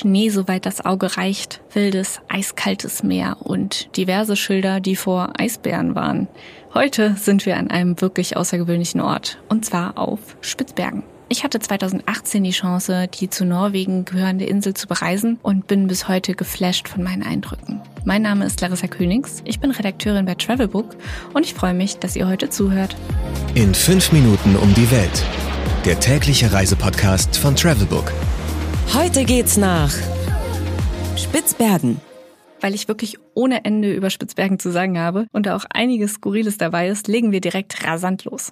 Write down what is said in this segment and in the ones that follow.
Schnee, soweit das Auge reicht, wildes, eiskaltes Meer und diverse Schilder, die vor Eisbären waren. Heute sind wir an einem wirklich außergewöhnlichen Ort, und zwar auf Spitzbergen. Ich hatte 2018 die Chance, die zu Norwegen gehörende Insel zu bereisen und bin bis heute geflasht von meinen Eindrücken. Mein Name ist Larissa Königs, ich bin Redakteurin bei Travelbook und ich freue mich, dass ihr heute zuhört. In fünf Minuten um die Welt. Der tägliche Reisepodcast von Travelbook. Heute geht's nach Spitzbergen. Weil ich wirklich ohne Ende über Spitzbergen zu sagen habe und da auch einiges Skurriles dabei ist, legen wir direkt rasant los.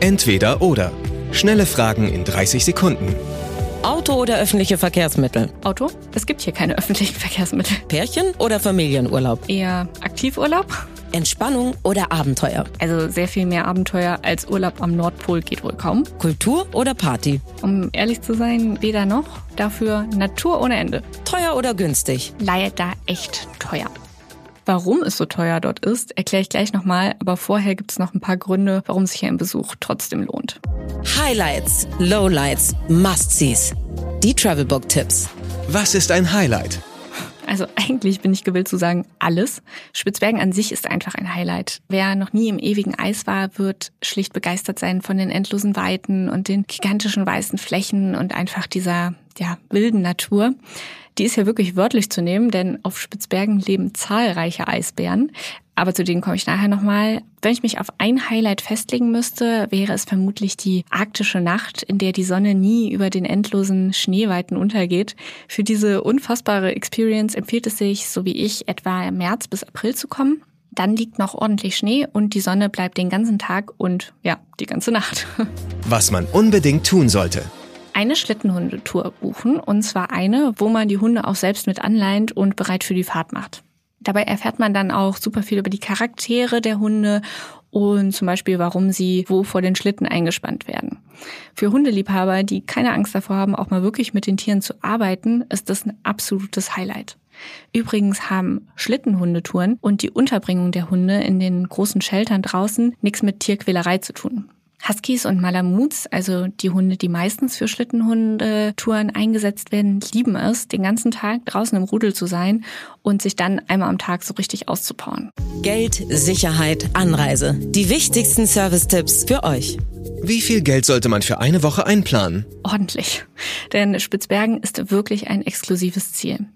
Entweder oder. Schnelle Fragen in 30 Sekunden. Auto oder öffentliche Verkehrsmittel? Auto? Es gibt hier keine öffentlichen Verkehrsmittel. Pärchen oder Familienurlaub? Eher Aktivurlaub? Entspannung oder Abenteuer? Also sehr viel mehr Abenteuer als Urlaub am Nordpol geht wohl kaum. Kultur oder Party? Um ehrlich zu sein, weder noch. Dafür Natur ohne Ende. Teuer oder günstig? Leider echt teuer. Warum es so teuer dort ist, erkläre ich gleich nochmal, aber vorher gibt es noch ein paar Gründe, warum sich ein Besuch trotzdem lohnt. Highlights, Lowlights, Must-Sees. Die Travelbook-Tipps. Was ist ein Highlight? Also eigentlich bin ich gewillt zu sagen, alles. Spitzbergen an sich ist einfach ein Highlight. Wer noch nie im ewigen Eis war, wird schlicht begeistert sein von den endlosen Weiten und den gigantischen weißen Flächen und einfach dieser ja, wilden Natur. Die ist ja wirklich wörtlich zu nehmen, denn auf Spitzbergen leben zahlreiche Eisbären. Aber zu denen komme ich nachher nochmal. Wenn ich mich auf ein Highlight festlegen müsste, wäre es vermutlich die arktische Nacht, in der die Sonne nie über den endlosen Schneeweiten untergeht. Für diese unfassbare Experience empfiehlt es sich, so wie ich, etwa im März bis April zu kommen. Dann liegt noch ordentlich Schnee und die Sonne bleibt den ganzen Tag und ja, die ganze Nacht. Was man unbedingt tun sollte eine Schlittenhundetour buchen, und zwar eine, wo man die Hunde auch selbst mit anleint und bereit für die Fahrt macht. Dabei erfährt man dann auch super viel über die Charaktere der Hunde und zum Beispiel, warum sie wo vor den Schlitten eingespannt werden. Für Hundeliebhaber, die keine Angst davor haben, auch mal wirklich mit den Tieren zu arbeiten, ist das ein absolutes Highlight. Übrigens haben Schlittenhundetouren und die Unterbringung der Hunde in den großen Sheltern draußen nichts mit Tierquälerei zu tun. Huskies und Malamuts, also die Hunde, die meistens für Schlittenhundetouren eingesetzt werden, lieben es, den ganzen Tag draußen im Rudel zu sein und sich dann einmal am Tag so richtig auszupowern. Geld, Sicherheit, Anreise. Die wichtigsten Service-Tipps für euch. Wie viel Geld sollte man für eine Woche einplanen? Ordentlich. Denn Spitzbergen ist wirklich ein exklusives Ziel.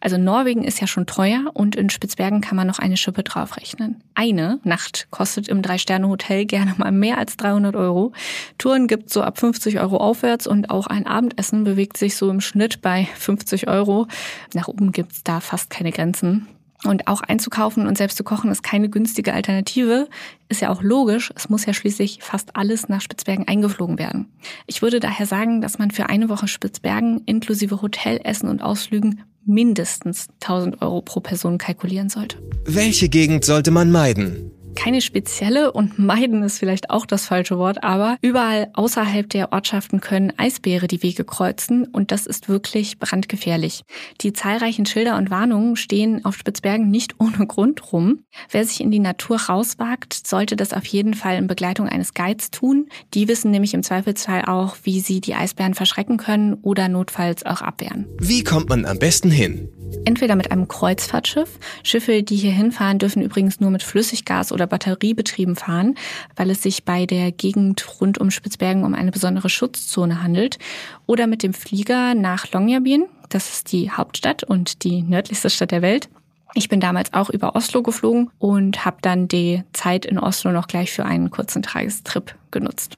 Also Norwegen ist ja schon teuer und in Spitzbergen kann man noch eine Schippe draufrechnen. Eine Nacht kostet im Drei-Sterne-Hotel gerne mal mehr als 300 Euro. Touren gibt so ab 50 Euro aufwärts und auch ein Abendessen bewegt sich so im Schnitt bei 50 Euro. Nach oben gibt's da fast keine Grenzen. Und auch einzukaufen und selbst zu kochen ist keine günstige Alternative. Ist ja auch logisch. Es muss ja schließlich fast alles nach Spitzbergen eingeflogen werden. Ich würde daher sagen, dass man für eine Woche Spitzbergen inklusive Hotelessen und Ausflügen mindestens 1000 Euro pro Person kalkulieren sollte. Welche Gegend sollte man meiden? Keine spezielle und meiden ist vielleicht auch das falsche Wort, aber überall außerhalb der Ortschaften können Eisbäre die Wege kreuzen und das ist wirklich brandgefährlich. Die zahlreichen Schilder und Warnungen stehen auf Spitzbergen nicht ohne Grund rum. Wer sich in die Natur rauswagt, sollte das auf jeden Fall in Begleitung eines Guides tun. Die wissen nämlich im Zweifelsfall auch, wie sie die Eisbären verschrecken können oder notfalls auch abwehren. Wie kommt man am besten hin? Entweder mit einem Kreuzfahrtschiff. Schiffe, die hier hinfahren, dürfen übrigens nur mit Flüssiggas oder Batteriebetrieben fahren, weil es sich bei der Gegend rund um Spitzbergen um eine besondere Schutzzone handelt. Oder mit dem Flieger nach Longyearbyen. Das ist die Hauptstadt und die nördlichste Stadt der Welt. Ich bin damals auch über Oslo geflogen und habe dann die Zeit in Oslo noch gleich für einen kurzen Tagestrip genutzt.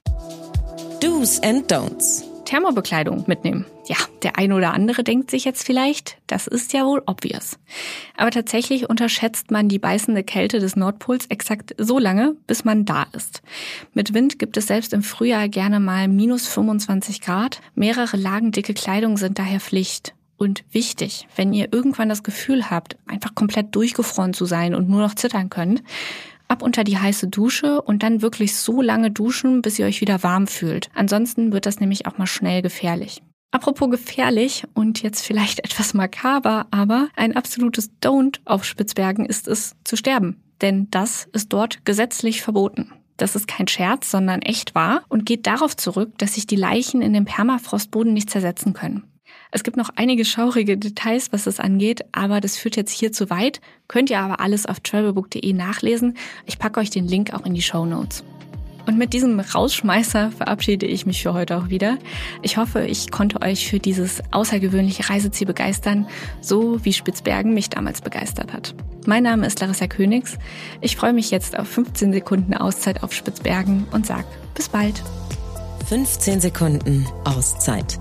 Do's and Don'ts. Thermobekleidung mitnehmen. Ja, der eine oder andere denkt sich jetzt vielleicht, das ist ja wohl obvious. Aber tatsächlich unterschätzt man die beißende Kälte des Nordpols exakt so lange, bis man da ist. Mit Wind gibt es selbst im Frühjahr gerne mal minus 25 Grad. Mehrere Lagen dicke Kleidung sind daher Pflicht. Und wichtig, wenn ihr irgendwann das Gefühl habt, einfach komplett durchgefroren zu sein und nur noch zittern könnt, ab unter die heiße Dusche und dann wirklich so lange duschen, bis ihr euch wieder warm fühlt. Ansonsten wird das nämlich auch mal schnell gefährlich. Apropos gefährlich und jetzt vielleicht etwas makaber, aber ein absolutes Don't auf Spitzbergen ist es zu sterben. Denn das ist dort gesetzlich verboten. Das ist kein Scherz, sondern echt wahr und geht darauf zurück, dass sich die Leichen in dem Permafrostboden nicht zersetzen können. Es gibt noch einige schaurige Details, was das angeht, aber das führt jetzt hier zu weit. Könnt ihr aber alles auf travelbook.de nachlesen. Ich packe euch den Link auch in die Show Notes. Und mit diesem Rausschmeißer verabschiede ich mich für heute auch wieder. Ich hoffe, ich konnte euch für dieses außergewöhnliche Reiseziel begeistern, so wie Spitzbergen mich damals begeistert hat. Mein Name ist Larissa Königs. Ich freue mich jetzt auf 15 Sekunden Auszeit auf Spitzbergen und sag bis bald. 15 Sekunden Auszeit